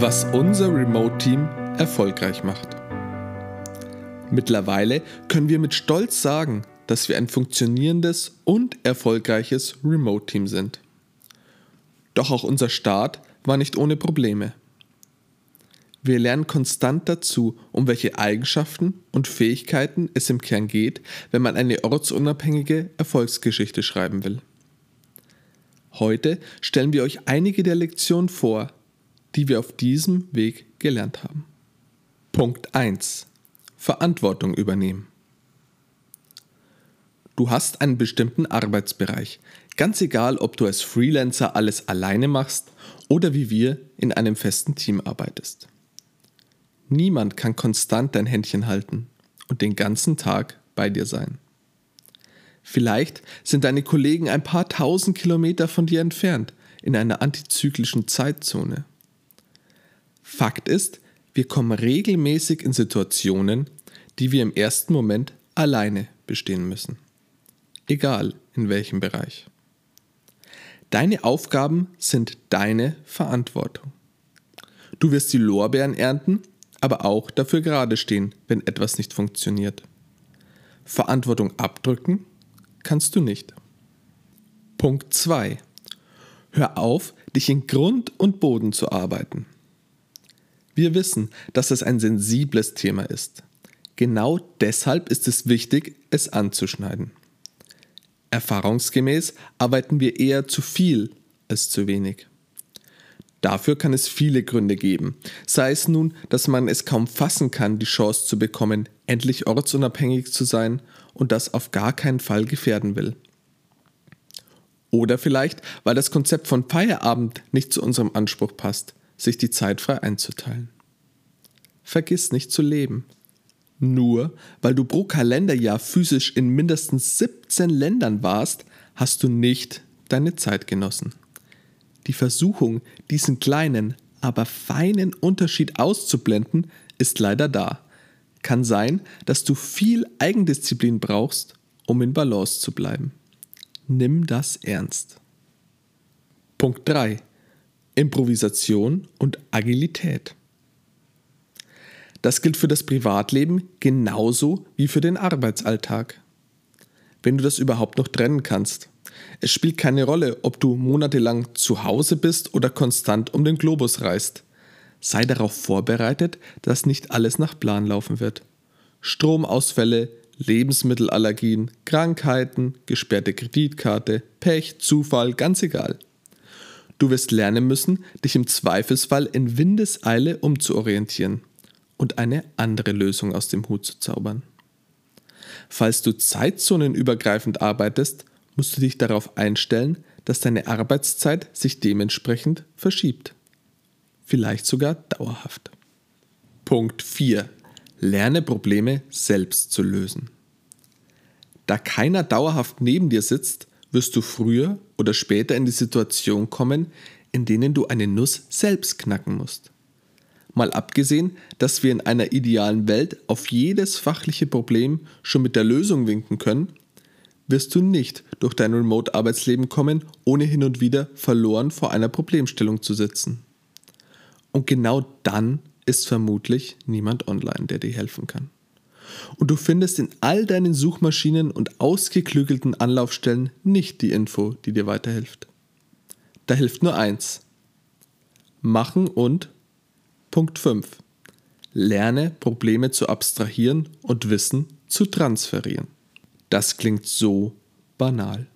was unser Remote-Team erfolgreich macht. Mittlerweile können wir mit Stolz sagen, dass wir ein funktionierendes und erfolgreiches Remote-Team sind. Doch auch unser Start war nicht ohne Probleme. Wir lernen konstant dazu, um welche Eigenschaften und Fähigkeiten es im Kern geht, wenn man eine ortsunabhängige Erfolgsgeschichte schreiben will. Heute stellen wir euch einige der Lektionen vor, die wir auf diesem Weg gelernt haben. Punkt 1. Verantwortung übernehmen. Du hast einen bestimmten Arbeitsbereich, ganz egal, ob du als Freelancer alles alleine machst oder wie wir in einem festen Team arbeitest. Niemand kann konstant dein Händchen halten und den ganzen Tag bei dir sein. Vielleicht sind deine Kollegen ein paar tausend Kilometer von dir entfernt, in einer antizyklischen Zeitzone. Fakt ist, wir kommen regelmäßig in Situationen, die wir im ersten Moment alleine bestehen müssen. Egal in welchem Bereich. Deine Aufgaben sind deine Verantwortung. Du wirst die Lorbeeren ernten, aber auch dafür gerade stehen, wenn etwas nicht funktioniert. Verantwortung abdrücken kannst du nicht. Punkt 2. Hör auf, dich in Grund und Boden zu arbeiten. Wir wissen, dass es ein sensibles Thema ist. Genau deshalb ist es wichtig, es anzuschneiden. Erfahrungsgemäß arbeiten wir eher zu viel als zu wenig. Dafür kann es viele Gründe geben, sei es nun, dass man es kaum fassen kann, die Chance zu bekommen, endlich ortsunabhängig zu sein und das auf gar keinen Fall gefährden will. Oder vielleicht, weil das Konzept von Feierabend nicht zu unserem Anspruch passt, sich die Zeit frei einzuteilen. Vergiss nicht zu leben. Nur weil du pro Kalenderjahr physisch in mindestens 17 Ländern warst, hast du nicht deine Zeit genossen. Die Versuchung, diesen kleinen, aber feinen Unterschied auszublenden, ist leider da. Kann sein, dass du viel Eigendisziplin brauchst, um in Balance zu bleiben. Nimm das ernst. Punkt 3. Improvisation und Agilität. Das gilt für das Privatleben genauso wie für den Arbeitsalltag. Wenn du das überhaupt noch trennen kannst. Es spielt keine Rolle, ob du monatelang zu Hause bist oder konstant um den Globus reist. Sei darauf vorbereitet, dass nicht alles nach Plan laufen wird. Stromausfälle, Lebensmittelallergien, Krankheiten, gesperrte Kreditkarte, Pech, Zufall, ganz egal. Du wirst lernen müssen, dich im Zweifelsfall in Windeseile umzuorientieren und eine andere Lösung aus dem Hut zu zaubern. Falls du zeitzonenübergreifend arbeitest, musst du dich darauf einstellen, dass deine Arbeitszeit sich dementsprechend verschiebt. Vielleicht sogar dauerhaft. Punkt 4. Lerne Probleme selbst zu lösen. Da keiner dauerhaft neben dir sitzt, wirst du früher oder später in die Situation kommen, in denen du eine Nuss selbst knacken musst. Mal abgesehen, dass wir in einer idealen Welt auf jedes fachliche Problem schon mit der Lösung winken können, wirst du nicht durch dein Remote-Arbeitsleben kommen, ohne hin und wieder verloren vor einer Problemstellung zu sitzen. Und genau dann ist vermutlich niemand online, der dir helfen kann. Und du findest in all deinen Suchmaschinen und ausgeklügelten Anlaufstellen nicht die Info, die dir weiterhilft. Da hilft nur eins. Machen und Punkt 5. Lerne Probleme zu abstrahieren und Wissen zu transferieren. Das klingt so banal.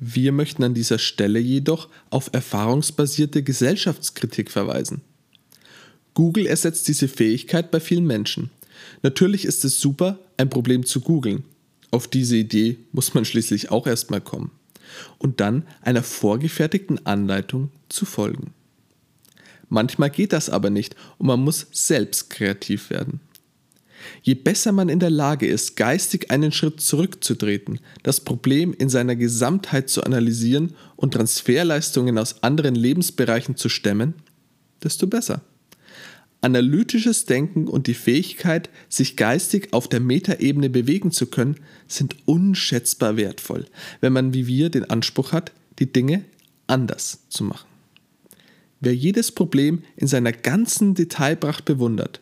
Wir möchten an dieser Stelle jedoch auf erfahrungsbasierte Gesellschaftskritik verweisen. Google ersetzt diese Fähigkeit bei vielen Menschen. Natürlich ist es super, ein Problem zu googeln. Auf diese Idee muss man schließlich auch erstmal kommen. Und dann einer vorgefertigten Anleitung zu folgen. Manchmal geht das aber nicht und man muss selbst kreativ werden. Je besser man in der Lage ist, geistig einen Schritt zurückzutreten, das Problem in seiner Gesamtheit zu analysieren und Transferleistungen aus anderen Lebensbereichen zu stemmen, desto besser. Analytisches Denken und die Fähigkeit, sich geistig auf der Metaebene bewegen zu können, sind unschätzbar wertvoll, wenn man wie wir den Anspruch hat, die Dinge anders zu machen. Wer jedes Problem in seiner ganzen Detailpracht bewundert,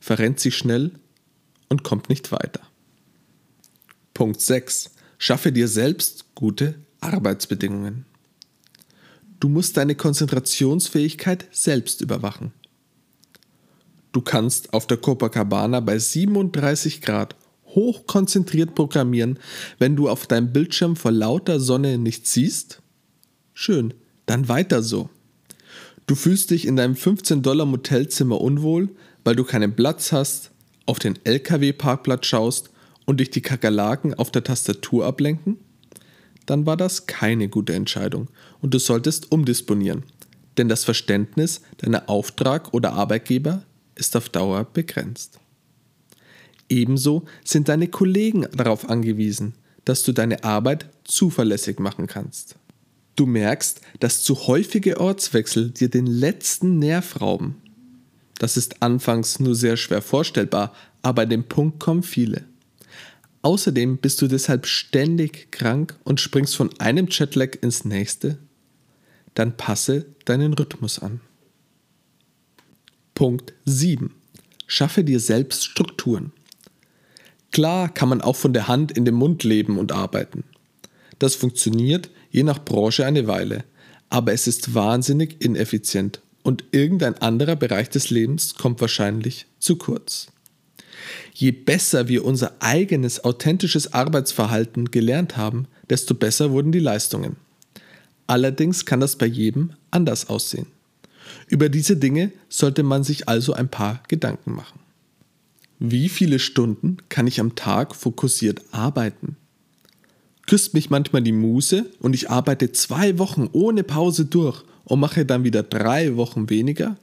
verrennt sich schnell und kommt nicht weiter. Punkt 6. Schaffe dir selbst gute Arbeitsbedingungen. Du musst deine Konzentrationsfähigkeit selbst überwachen. Du kannst auf der Copacabana bei 37 Grad hochkonzentriert programmieren, wenn du auf deinem Bildschirm vor lauter Sonne nichts siehst? Schön, dann weiter so. Du fühlst dich in deinem 15-Dollar-Motelzimmer unwohl, weil du keinen Platz hast, auf den LKW-Parkplatz schaust und dich die Kakerlaken auf der Tastatur ablenken? Dann war das keine gute Entscheidung und du solltest umdisponieren, denn das Verständnis deiner Auftrag- oder Arbeitgeber ist auf Dauer begrenzt. Ebenso sind deine Kollegen darauf angewiesen, dass du deine Arbeit zuverlässig machen kannst. Du merkst, dass zu häufige Ortswechsel dir den letzten Nerv rauben. Das ist anfangs nur sehr schwer vorstellbar, aber an den Punkt kommen viele. Außerdem bist du deshalb ständig krank und springst von einem Jetlag ins nächste. Dann passe deinen Rhythmus an. Punkt 7. Schaffe dir selbst Strukturen. Klar kann man auch von der Hand in den Mund leben und arbeiten. Das funktioniert je nach Branche eine Weile, aber es ist wahnsinnig ineffizient und irgendein anderer Bereich des Lebens kommt wahrscheinlich zu kurz. Je besser wir unser eigenes authentisches Arbeitsverhalten gelernt haben, desto besser wurden die Leistungen. Allerdings kann das bei jedem anders aussehen. Über diese Dinge sollte man sich also ein paar Gedanken machen. Wie viele Stunden kann ich am Tag fokussiert arbeiten? Küsst mich manchmal die Muse und ich arbeite zwei Wochen ohne Pause durch und mache dann wieder drei Wochen weniger?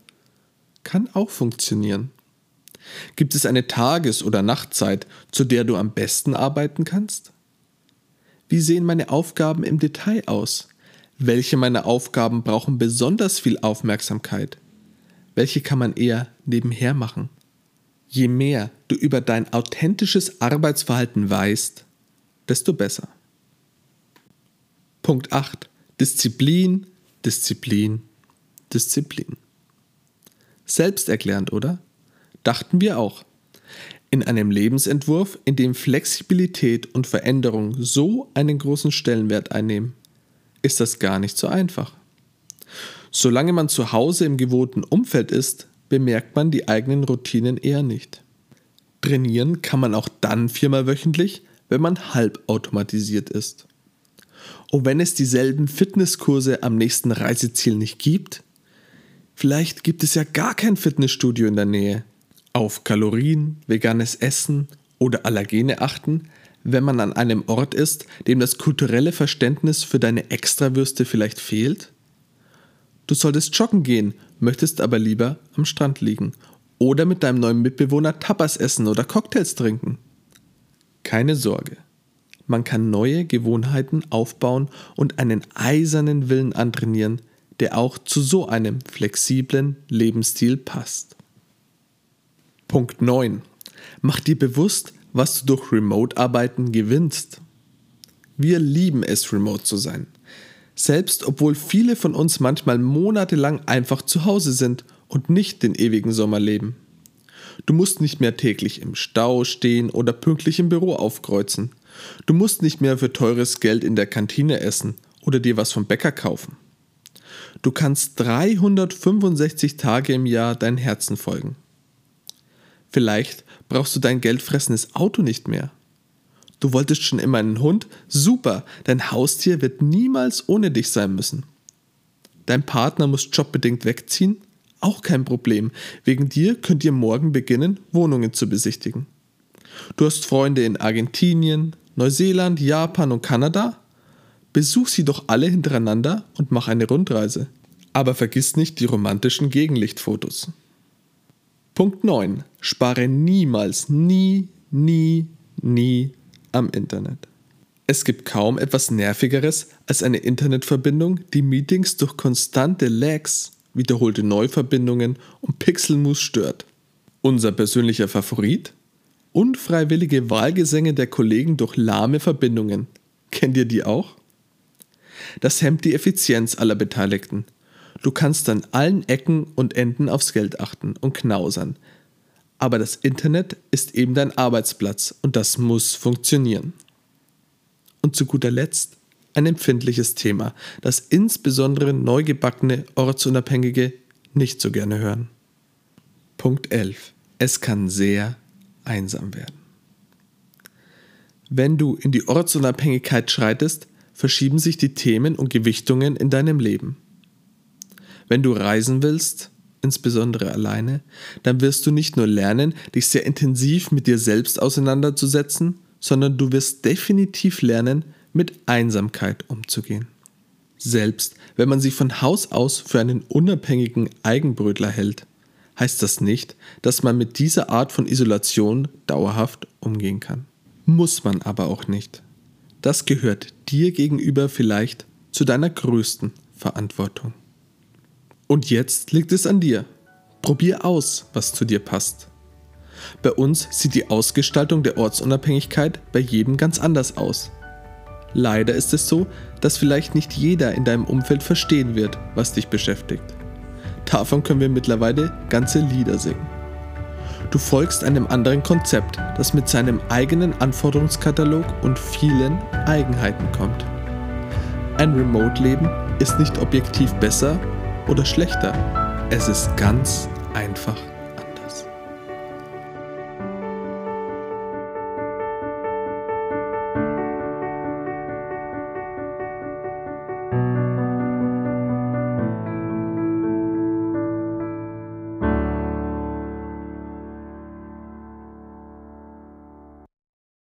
Kann auch funktionieren. Gibt es eine Tages- oder Nachtzeit, zu der du am besten arbeiten kannst? Wie sehen meine Aufgaben im Detail aus? Welche meiner Aufgaben brauchen besonders viel Aufmerksamkeit? Welche kann man eher nebenher machen? Je mehr du über dein authentisches Arbeitsverhalten weißt, desto besser. Punkt 8. Disziplin, Disziplin, Disziplin. Selbsterklärend, oder? Dachten wir auch. In einem Lebensentwurf, in dem Flexibilität und Veränderung so einen großen Stellenwert einnehmen, ist das gar nicht so einfach. Solange man zu Hause im gewohnten Umfeld ist, bemerkt man die eigenen Routinen eher nicht. Trainieren kann man auch dann viermal wöchentlich, wenn man halbautomatisiert ist. Und wenn es dieselben Fitnesskurse am nächsten Reiseziel nicht gibt, vielleicht gibt es ja gar kein Fitnessstudio in der Nähe. Auf Kalorien, veganes Essen oder Allergene achten, wenn man an einem Ort ist, dem das kulturelle Verständnis für deine Extrawürste vielleicht fehlt? Du solltest joggen gehen, möchtest aber lieber am Strand liegen oder mit deinem neuen Mitbewohner Tapas essen oder Cocktails trinken. Keine Sorge. Man kann neue Gewohnheiten aufbauen und einen eisernen Willen antrainieren, der auch zu so einem flexiblen Lebensstil passt. Punkt 9. Mach dir bewusst, was du durch Remote-Arbeiten gewinnst. Wir lieben es, remote zu sein selbst obwohl viele von uns manchmal monatelang einfach zu Hause sind und nicht den ewigen Sommer leben. Du musst nicht mehr täglich im Stau stehen oder pünktlich im Büro aufkreuzen. Du musst nicht mehr für teures Geld in der Kantine essen oder dir was vom Bäcker kaufen. Du kannst 365 Tage im Jahr dein Herzen folgen. Vielleicht brauchst du dein geldfressendes Auto nicht mehr. Du wolltest schon immer einen Hund? Super, dein Haustier wird niemals ohne dich sein müssen. Dein Partner muss jobbedingt wegziehen? Auch kein Problem. Wegen dir könnt ihr morgen beginnen, Wohnungen zu besichtigen. Du hast Freunde in Argentinien, Neuseeland, Japan und Kanada? Besuch sie doch alle hintereinander und mach eine Rundreise. Aber vergiss nicht die romantischen Gegenlichtfotos. Punkt 9. Spare niemals, nie, nie, nie am Internet. Es gibt kaum etwas Nervigeres als eine Internetverbindung, die Meetings durch konstante Lags, wiederholte Neuverbindungen und Pixelmus stört. Unser persönlicher Favorit? Unfreiwillige Wahlgesänge der Kollegen durch lahme Verbindungen. Kennt ihr die auch? Das hemmt die Effizienz aller Beteiligten. Du kannst an allen Ecken und Enden aufs Geld achten und knausern. Aber das Internet ist eben dein Arbeitsplatz und das muss funktionieren. Und zu guter Letzt ein empfindliches Thema, das insbesondere neugebackene Ortsunabhängige nicht so gerne hören. Punkt 11. Es kann sehr einsam werden. Wenn du in die Ortsunabhängigkeit schreitest, verschieben sich die Themen und Gewichtungen in deinem Leben. Wenn du reisen willst, insbesondere alleine, dann wirst du nicht nur lernen, dich sehr intensiv mit dir selbst auseinanderzusetzen, sondern du wirst definitiv lernen, mit Einsamkeit umzugehen. Selbst wenn man sich von Haus aus für einen unabhängigen Eigenbrötler hält, heißt das nicht, dass man mit dieser Art von Isolation dauerhaft umgehen kann. Muss man aber auch nicht. Das gehört dir gegenüber vielleicht zu deiner größten Verantwortung. Und jetzt liegt es an dir. Probier aus, was zu dir passt. Bei uns sieht die Ausgestaltung der Ortsunabhängigkeit bei jedem ganz anders aus. Leider ist es so, dass vielleicht nicht jeder in deinem Umfeld verstehen wird, was dich beschäftigt. Davon können wir mittlerweile ganze Lieder singen. Du folgst einem anderen Konzept, das mit seinem eigenen Anforderungskatalog und vielen Eigenheiten kommt. Ein Remote-Leben ist nicht objektiv besser oder schlechter. Es ist ganz einfach